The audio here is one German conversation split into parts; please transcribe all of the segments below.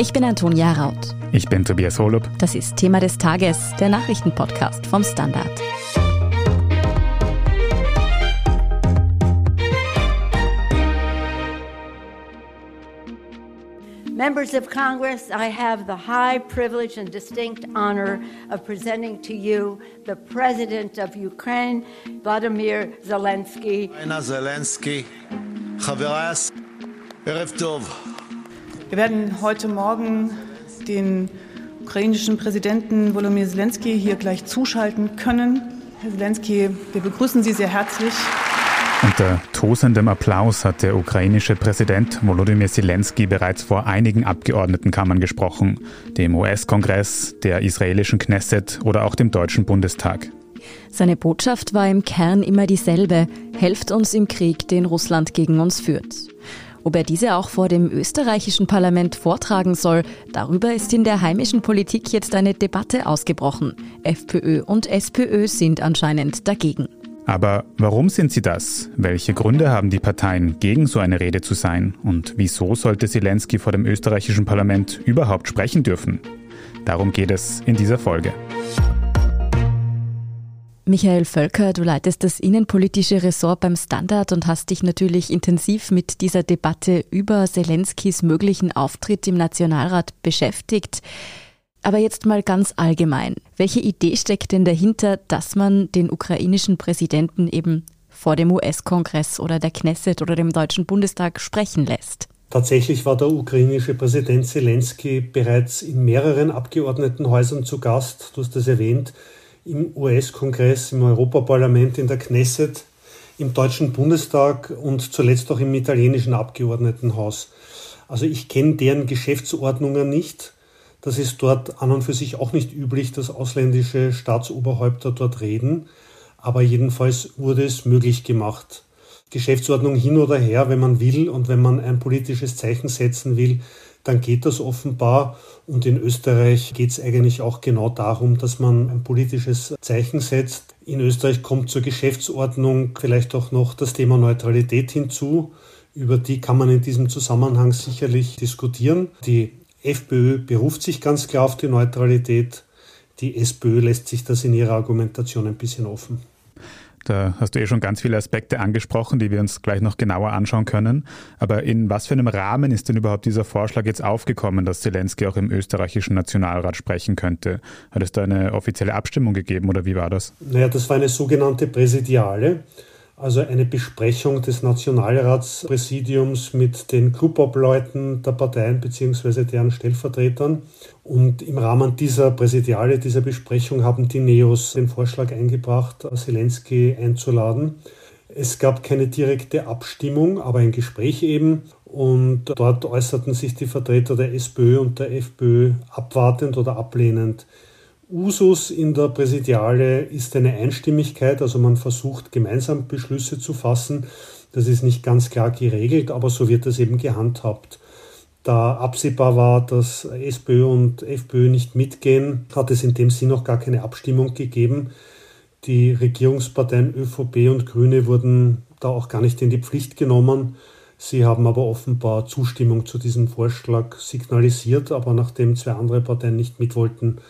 Ich bin Antonia Raut. Ich bin Tobias Holub. Das ist Thema des Tages, der Nachrichtenpodcast vom Standard. Members of Congress, I have the high privilege and distinct honor of presenting to you the President of Ukraine, Vladimir Zelensky. Zelensky, Erev Tov. Wir werden heute Morgen den ukrainischen Präsidenten Volodymyr Zelensky hier gleich zuschalten können. Herr Zelensky, wir begrüßen Sie sehr herzlich. Unter tosendem Applaus hat der ukrainische Präsident Volodymyr Zelensky bereits vor einigen Abgeordnetenkammern gesprochen, dem US-Kongress, der israelischen Knesset oder auch dem Deutschen Bundestag. Seine Botschaft war im Kern immer dieselbe, helft uns im Krieg, den Russland gegen uns führt. Ob er diese auch vor dem österreichischen Parlament vortragen soll, darüber ist in der heimischen Politik jetzt eine Debatte ausgebrochen. FPÖ und SPÖ sind anscheinend dagegen. Aber warum sind sie das? Welche Gründe haben die Parteien, gegen so eine Rede zu sein? Und wieso sollte Zelensky vor dem österreichischen Parlament überhaupt sprechen dürfen? Darum geht es in dieser Folge. Michael Völker, du leitest das innenpolitische Ressort beim Standard und hast dich natürlich intensiv mit dieser Debatte über Zelenskys möglichen Auftritt im Nationalrat beschäftigt. Aber jetzt mal ganz allgemein. Welche Idee steckt denn dahinter, dass man den ukrainischen Präsidenten eben vor dem US-Kongress oder der Knesset oder dem Deutschen Bundestag sprechen lässt? Tatsächlich war der ukrainische Präsident Zelensky bereits in mehreren Abgeordnetenhäusern zu Gast. Du hast das erwähnt im US-Kongress, im Europaparlament, in der Knesset, im Deutschen Bundestag und zuletzt auch im italienischen Abgeordnetenhaus. Also ich kenne deren Geschäftsordnungen nicht. Das ist dort an und für sich auch nicht üblich, dass ausländische Staatsoberhäupter dort reden. Aber jedenfalls wurde es möglich gemacht. Geschäftsordnung hin oder her, wenn man will und wenn man ein politisches Zeichen setzen will, dann geht das offenbar. Und in Österreich geht es eigentlich auch genau darum, dass man ein politisches Zeichen setzt. In Österreich kommt zur Geschäftsordnung vielleicht auch noch das Thema Neutralität hinzu. Über die kann man in diesem Zusammenhang sicherlich diskutieren. Die FPÖ beruft sich ganz klar auf die Neutralität. Die SPÖ lässt sich das in ihrer Argumentation ein bisschen offen. Da hast du eh schon ganz viele Aspekte angesprochen, die wir uns gleich noch genauer anschauen können. Aber in was für einem Rahmen ist denn überhaupt dieser Vorschlag jetzt aufgekommen, dass Zelensky auch im österreichischen Nationalrat sprechen könnte? Hat es da eine offizielle Abstimmung gegeben oder wie war das? Naja, das war eine sogenannte Präsidiale also eine Besprechung des Nationalratspräsidiums mit den Clubobleuten der Parteien bzw. deren Stellvertretern. Und im Rahmen dieser Präsidiale, dieser Besprechung haben die Neos den Vorschlag eingebracht, Zelensky einzuladen. Es gab keine direkte Abstimmung, aber ein Gespräch eben. Und dort äußerten sich die Vertreter der SPÖ und der FPÖ abwartend oder ablehnend. Usus in der Präsidiale ist eine Einstimmigkeit, also man versucht gemeinsam Beschlüsse zu fassen. Das ist nicht ganz klar geregelt, aber so wird das eben gehandhabt. Da absehbar war, dass SPÖ und FPÖ nicht mitgehen, hat es in dem Sinn noch gar keine Abstimmung gegeben. Die Regierungsparteien ÖVP und Grüne wurden da auch gar nicht in die Pflicht genommen. Sie haben aber offenbar Zustimmung zu diesem Vorschlag signalisiert, aber nachdem zwei andere Parteien nicht mitwollten,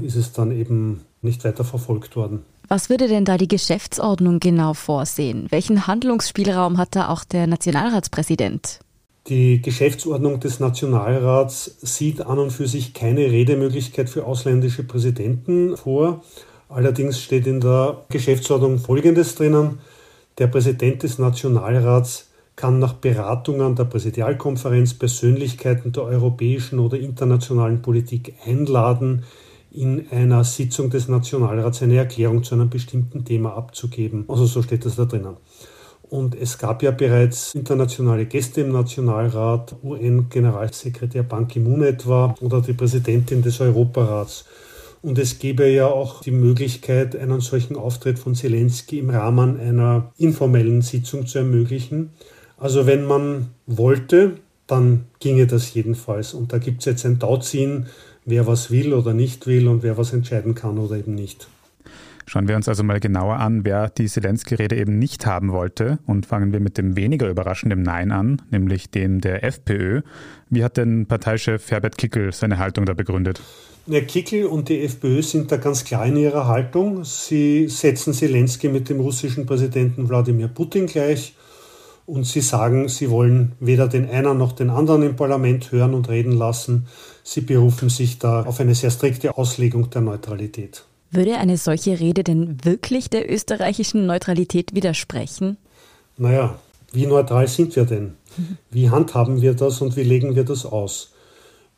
ist es dann eben nicht weiter verfolgt worden. Was würde denn da die Geschäftsordnung genau vorsehen? Welchen Handlungsspielraum hat da auch der Nationalratspräsident? Die Geschäftsordnung des Nationalrats sieht an und für sich keine Redemöglichkeit für ausländische Präsidenten vor. Allerdings steht in der Geschäftsordnung Folgendes drinnen. Der Präsident des Nationalrats kann nach Beratungen der Präsidialkonferenz Persönlichkeiten der europäischen oder internationalen Politik einladen, in einer Sitzung des Nationalrats eine Erklärung zu einem bestimmten Thema abzugeben. Also so steht das da drinnen. Und es gab ja bereits internationale Gäste im Nationalrat, UN-Generalsekretär Ban Ki-moon etwa oder die Präsidentin des Europarats. Und es gäbe ja auch die Möglichkeit, einen solchen Auftritt von Zelensky im Rahmen einer informellen Sitzung zu ermöglichen. Also wenn man wollte, dann ginge das jedenfalls. Und da gibt es jetzt ein Tauziehen wer was will oder nicht will und wer was entscheiden kann oder eben nicht. Schauen wir uns also mal genauer an, wer die Zelensky-Rede eben nicht haben wollte und fangen wir mit dem weniger überraschenden Nein an, nämlich dem der FPÖ. Wie hat denn Parteichef Herbert Kickel seine Haltung da begründet? Ja, Kickel und die FPÖ sind da ganz klar in ihrer Haltung. Sie setzen Zelensky mit dem russischen Präsidenten Wladimir Putin gleich und sie sagen, sie wollen weder den einen noch den anderen im Parlament hören und reden lassen. Sie berufen sich da auf eine sehr strikte Auslegung der Neutralität. Würde eine solche Rede denn wirklich der österreichischen Neutralität widersprechen? Naja, wie neutral sind wir denn? Wie handhaben wir das und wie legen wir das aus?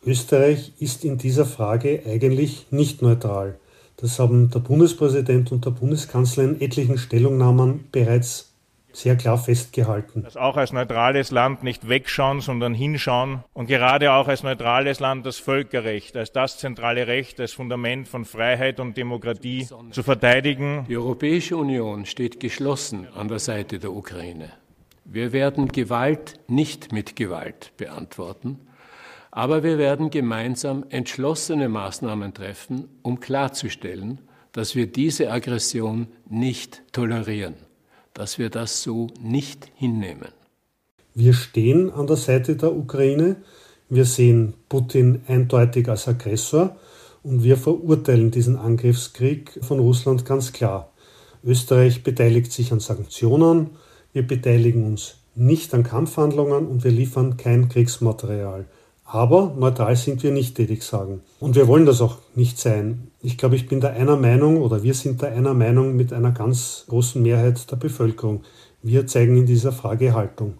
Österreich ist in dieser Frage eigentlich nicht neutral. Das haben der Bundespräsident und der Bundeskanzler in etlichen Stellungnahmen bereits sehr klar festgehalten. Dass auch als neutrales Land nicht wegschauen, sondern hinschauen und gerade auch als neutrales Land das Völkerrecht als das zentrale Recht, als Fundament von Freiheit und Demokratie zu verteidigen. Die Europäische Union steht geschlossen an der Seite der Ukraine. Wir werden Gewalt nicht mit Gewalt beantworten, aber wir werden gemeinsam entschlossene Maßnahmen treffen, um klarzustellen, dass wir diese Aggression nicht tolerieren dass wir das so nicht hinnehmen. Wir stehen an der Seite der Ukraine. Wir sehen Putin eindeutig als Aggressor und wir verurteilen diesen Angriffskrieg von Russland ganz klar. Österreich beteiligt sich an Sanktionen, wir beteiligen uns nicht an Kampfhandlungen und wir liefern kein Kriegsmaterial. Aber neutral sind wir nicht, tätig sagen. Und wir wollen das auch nicht sein. Ich glaube, ich bin da einer Meinung oder wir sind da einer Meinung mit einer ganz großen Mehrheit der Bevölkerung. Wir zeigen in dieser Frage Haltung.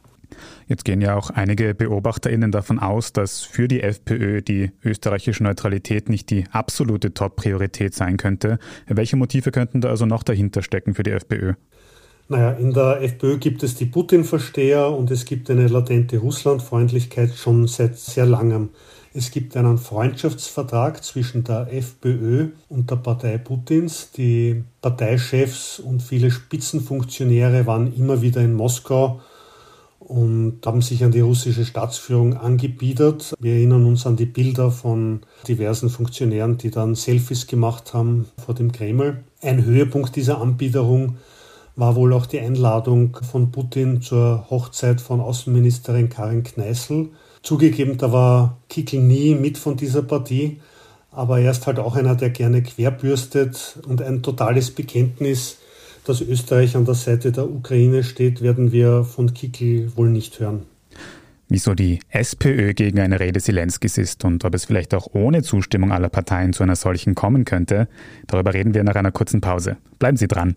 Jetzt gehen ja auch einige BeobachterInnen davon aus, dass für die FPÖ die österreichische Neutralität nicht die absolute Top-Priorität sein könnte. Welche Motive könnten da also noch dahinter stecken für die FPÖ? Naja, in der FPÖ gibt es die Putin-Versteher und es gibt eine latente Russlandfreundlichkeit schon seit sehr langem. Es gibt einen Freundschaftsvertrag zwischen der FPÖ und der Partei Putins. Die Parteichefs und viele Spitzenfunktionäre waren immer wieder in Moskau und haben sich an die russische Staatsführung angebiedert. Wir erinnern uns an die Bilder von diversen Funktionären, die dann Selfies gemacht haben vor dem Kreml. Ein Höhepunkt dieser Anbiederung war wohl auch die Einladung von Putin zur Hochzeit von Außenministerin Karin Kneißl. Zugegeben, da war Kickel nie mit von dieser Partie, aber er ist halt auch einer, der gerne querbürstet und ein totales Bekenntnis, dass Österreich an der Seite der Ukraine steht, werden wir von Kickel wohl nicht hören. Wieso die SPÖ gegen eine Rede Zelenskis ist und ob es vielleicht auch ohne Zustimmung aller Parteien zu einer solchen kommen könnte, darüber reden wir nach einer kurzen Pause. Bleiben Sie dran.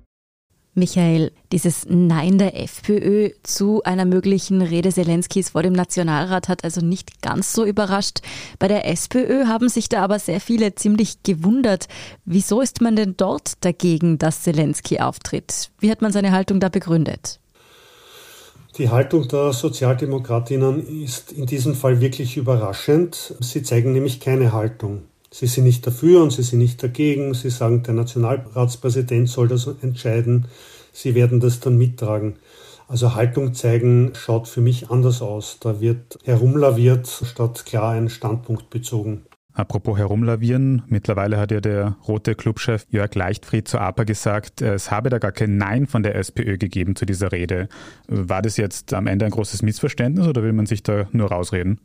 Michael, dieses Nein der FPÖ zu einer möglichen Rede Zelenskis vor dem Nationalrat hat also nicht ganz so überrascht. Bei der SPÖ haben sich da aber sehr viele ziemlich gewundert. Wieso ist man denn dort dagegen, dass Zelensky auftritt? Wie hat man seine Haltung da begründet? Die Haltung der Sozialdemokratinnen ist in diesem Fall wirklich überraschend. Sie zeigen nämlich keine Haltung. Sie sind nicht dafür und sie sind nicht dagegen. Sie sagen, der Nationalratspräsident soll das entscheiden. Sie werden das dann mittragen. Also Haltung zeigen schaut für mich anders aus. Da wird herumlaviert, statt klar einen Standpunkt bezogen. Apropos herumlavieren, mittlerweile hat ja der rote Clubchef Jörg Leichtfried zur APA gesagt, es habe da gar kein Nein von der SPÖ gegeben zu dieser Rede. War das jetzt am Ende ein großes Missverständnis oder will man sich da nur rausreden?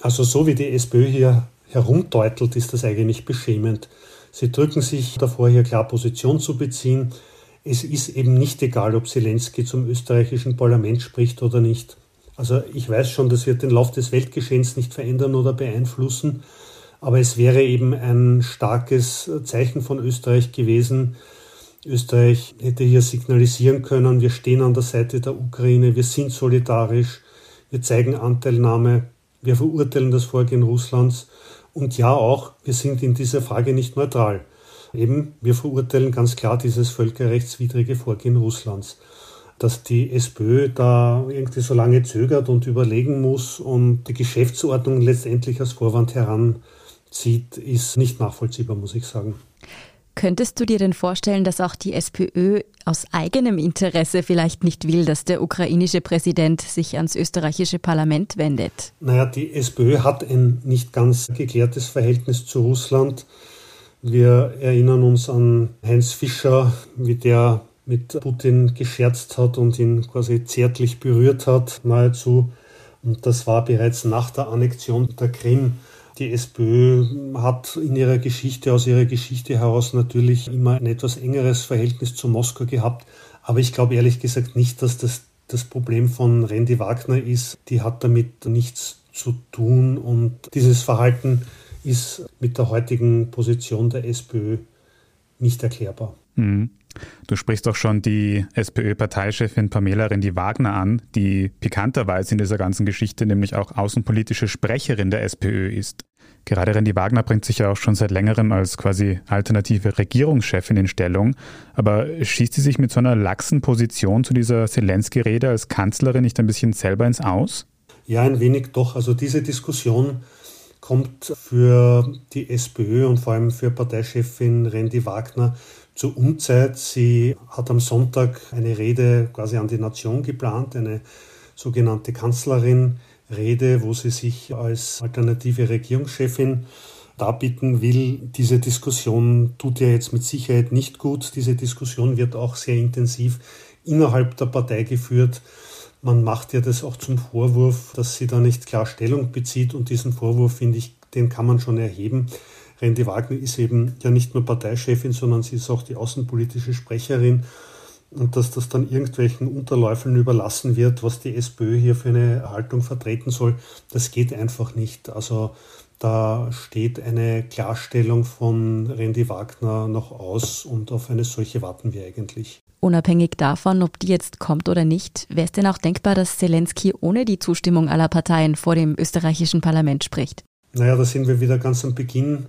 Also so wie die SPÖ hier herumdeutelt, ist das eigentlich beschämend. Sie drücken sich davor, hier klar Position zu beziehen. Es ist eben nicht egal, ob Zelensky zum österreichischen Parlament spricht oder nicht. Also ich weiß schon, das wird den Lauf des Weltgeschehens nicht verändern oder beeinflussen, aber es wäre eben ein starkes Zeichen von Österreich gewesen. Österreich hätte hier signalisieren können, wir stehen an der Seite der Ukraine, wir sind solidarisch, wir zeigen Anteilnahme, wir verurteilen das Vorgehen Russlands und ja auch, wir sind in dieser Frage nicht neutral. Eben, wir verurteilen ganz klar dieses völkerrechtswidrige Vorgehen Russlands. dass die SPÖ da irgendwie so lange zögert und überlegen muss und die Geschäftsordnung letztendlich als Vorwand heranzieht, ist nicht nachvollziehbar, muss ich sagen. Könntest du dir denn vorstellen, dass auch die SPÖ aus eigenem Interesse vielleicht nicht will, dass der ukrainische Präsident sich ans österreichische Parlament wendet? Naja, die SPÖ hat ein nicht ganz geklärtes Verhältnis zu Russland. Wir erinnern uns an Heinz Fischer, wie der mit Putin gescherzt hat und ihn quasi zärtlich berührt hat, nahezu. Und das war bereits nach der Annexion der Krim. Die SPÖ hat in ihrer Geschichte, aus ihrer Geschichte heraus natürlich immer ein etwas engeres Verhältnis zu Moskau gehabt. Aber ich glaube ehrlich gesagt nicht, dass das das Problem von Randy Wagner ist. Die hat damit nichts zu tun und dieses Verhalten ist mit der heutigen Position der SPÖ nicht erklärbar. Mhm. Du sprichst auch schon die SPÖ-Parteichefin Pamela Rendi-Wagner an, die pikanterweise in dieser ganzen Geschichte nämlich auch außenpolitische Sprecherin der SPÖ ist. Gerade Rendi-Wagner bringt sich ja auch schon seit längerem als quasi alternative Regierungschefin in Stellung. Aber schießt sie sich mit so einer laxen Position zu dieser Zelensky-Rede als Kanzlerin nicht ein bisschen selber ins Aus? Ja, ein wenig doch. Also diese Diskussion kommt für die SPÖ und vor allem für Parteichefin Rendi Wagner zur Unzeit. Sie hat am Sonntag eine Rede quasi an die Nation geplant, eine sogenannte Kanzlerin-Rede, wo sie sich als alternative Regierungschefin darbieten will. Diese Diskussion tut ja jetzt mit Sicherheit nicht gut. Diese Diskussion wird auch sehr intensiv innerhalb der Partei geführt. Man macht ja das auch zum Vorwurf, dass sie da nicht klar Stellung bezieht und diesen Vorwurf, finde ich, den kann man schon erheben. Randy Wagner ist eben ja nicht nur Parteichefin, sondern sie ist auch die außenpolitische Sprecherin. Und dass das dann irgendwelchen Unterläufeln überlassen wird, was die SPÖ hier für eine Haltung vertreten soll, das geht einfach nicht. Also da steht eine Klarstellung von Randy Wagner noch aus und auf eine solche warten wir eigentlich. Unabhängig davon, ob die jetzt kommt oder nicht, wäre es denn auch denkbar, dass Zelensky ohne die Zustimmung aller Parteien vor dem österreichischen Parlament spricht? Naja, da sind wir wieder ganz am Beginn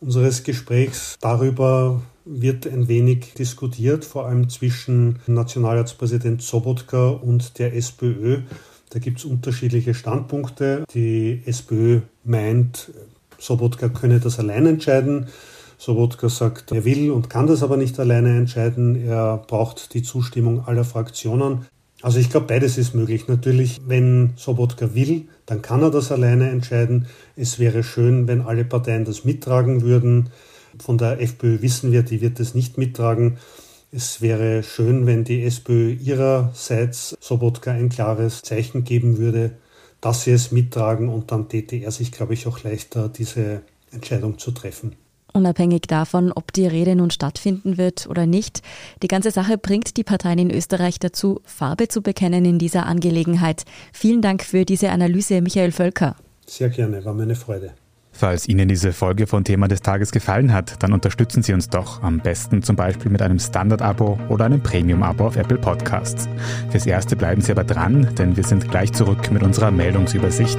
unseres Gesprächs. Darüber wird ein wenig diskutiert, vor allem zwischen Nationalratspräsident Sobotka und der SPÖ. Da gibt es unterschiedliche Standpunkte. Die SPÖ meint, Sobotka könne das allein entscheiden. Sobotka sagt, er will und kann das aber nicht alleine entscheiden. Er braucht die Zustimmung aller Fraktionen. Also ich glaube, beides ist möglich. Natürlich, wenn Sobotka will, dann kann er das alleine entscheiden. Es wäre schön, wenn alle Parteien das mittragen würden. Von der FPÖ wissen wir, die wird es nicht mittragen. Es wäre schön, wenn die SPÖ ihrerseits Sobotka ein klares Zeichen geben würde, dass sie es mittragen und dann täte er sich, glaube ich, auch leichter, diese Entscheidung zu treffen. Unabhängig davon, ob die Rede nun stattfinden wird oder nicht, die ganze Sache bringt die Parteien in Österreich dazu, Farbe zu bekennen in dieser Angelegenheit. Vielen Dank für diese Analyse, Michael Völker. Sehr gerne, war meine Freude. Falls Ihnen diese Folge von Thema des Tages gefallen hat, dann unterstützen Sie uns doch am besten zum Beispiel mit einem Standard-Abo oder einem Premium-Abo auf Apple Podcasts. Fürs Erste bleiben Sie aber dran, denn wir sind gleich zurück mit unserer Meldungsübersicht.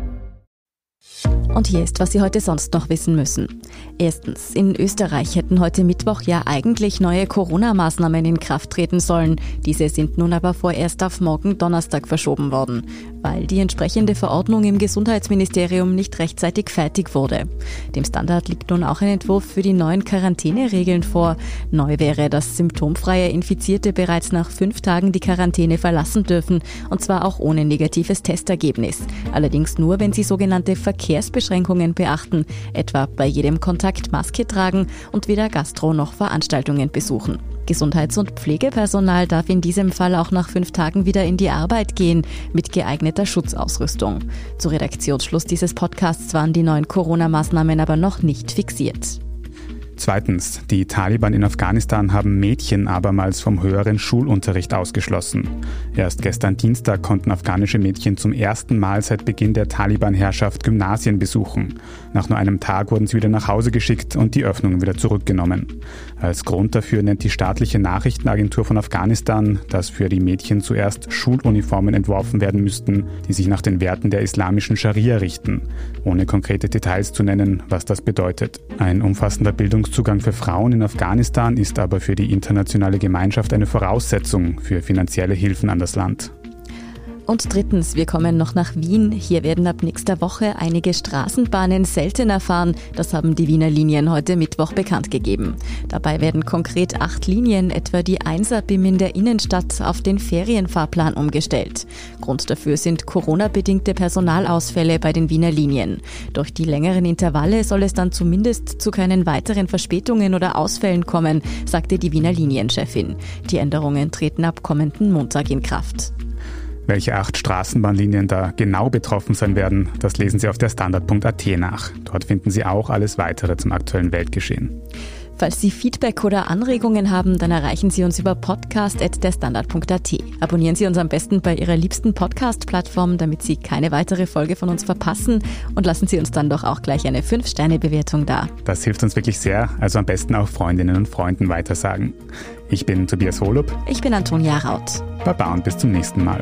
Und hier ist, was Sie heute sonst noch wissen müssen. Erstens, in Österreich hätten heute Mittwoch ja eigentlich neue Corona-Maßnahmen in Kraft treten sollen. Diese sind nun aber vorerst auf morgen Donnerstag verschoben worden, weil die entsprechende Verordnung im Gesundheitsministerium nicht rechtzeitig fertig wurde. Dem Standard liegt nun auch ein Entwurf für die neuen Quarantäneregeln vor. Neu wäre, dass symptomfreie Infizierte bereits nach fünf Tagen die Quarantäne verlassen dürfen, und zwar auch ohne negatives Testergebnis. Allerdings nur, wenn sie sogenannte Verkehrsbeschränkungen beachten, etwa bei jedem Kontakt Maske tragen und weder Gastro noch Veranstaltungen besuchen. Gesundheits- und Pflegepersonal darf in diesem Fall auch nach fünf Tagen wieder in die Arbeit gehen, mit geeigneter Schutzausrüstung. Zu Redaktionsschluss dieses Podcasts waren die neuen Corona-Maßnahmen aber noch nicht fixiert. Zweitens, die Taliban in Afghanistan haben Mädchen abermals vom höheren Schulunterricht ausgeschlossen. Erst gestern Dienstag konnten afghanische Mädchen zum ersten Mal seit Beginn der Taliban-Herrschaft Gymnasien besuchen. Nach nur einem Tag wurden sie wieder nach Hause geschickt und die Öffnungen wieder zurückgenommen. Als Grund dafür nennt die staatliche Nachrichtenagentur von Afghanistan, dass für die Mädchen zuerst Schuluniformen entworfen werden müssten, die sich nach den Werten der islamischen Scharia richten, ohne konkrete Details zu nennen, was das bedeutet. Ein umfassender Bildungs Zugang für Frauen in Afghanistan ist aber für die internationale Gemeinschaft eine Voraussetzung für finanzielle Hilfen an das Land. Und drittens, wir kommen noch nach Wien. Hier werden ab nächster Woche einige Straßenbahnen seltener fahren. Das haben die Wiener Linien heute Mittwoch bekannt gegeben. Dabei werden konkret acht Linien, etwa die Einser-BIM in der Innenstadt, auf den Ferienfahrplan umgestellt. Grund dafür sind Corona-bedingte Personalausfälle bei den Wiener Linien. Durch die längeren Intervalle soll es dann zumindest zu keinen weiteren Verspätungen oder Ausfällen kommen, sagte die Wiener Linienchefin. Die Änderungen treten ab kommenden Montag in Kraft. Welche acht Straßenbahnlinien da genau betroffen sein werden, das lesen Sie auf der Standard.at nach. Dort finden Sie auch alles weitere zum aktuellen Weltgeschehen. Falls Sie Feedback oder Anregungen haben, dann erreichen Sie uns über podcast.derstandard.at. Abonnieren Sie uns am besten bei Ihrer liebsten Podcast-Plattform, damit Sie keine weitere Folge von uns verpassen und lassen Sie uns dann doch auch gleich eine 5-Sterne-Bewertung da. Das hilft uns wirklich sehr, also am besten auch Freundinnen und Freunden weitersagen. Ich bin Tobias Holub. Ich bin Antonia Raut. Baba und bis zum nächsten Mal.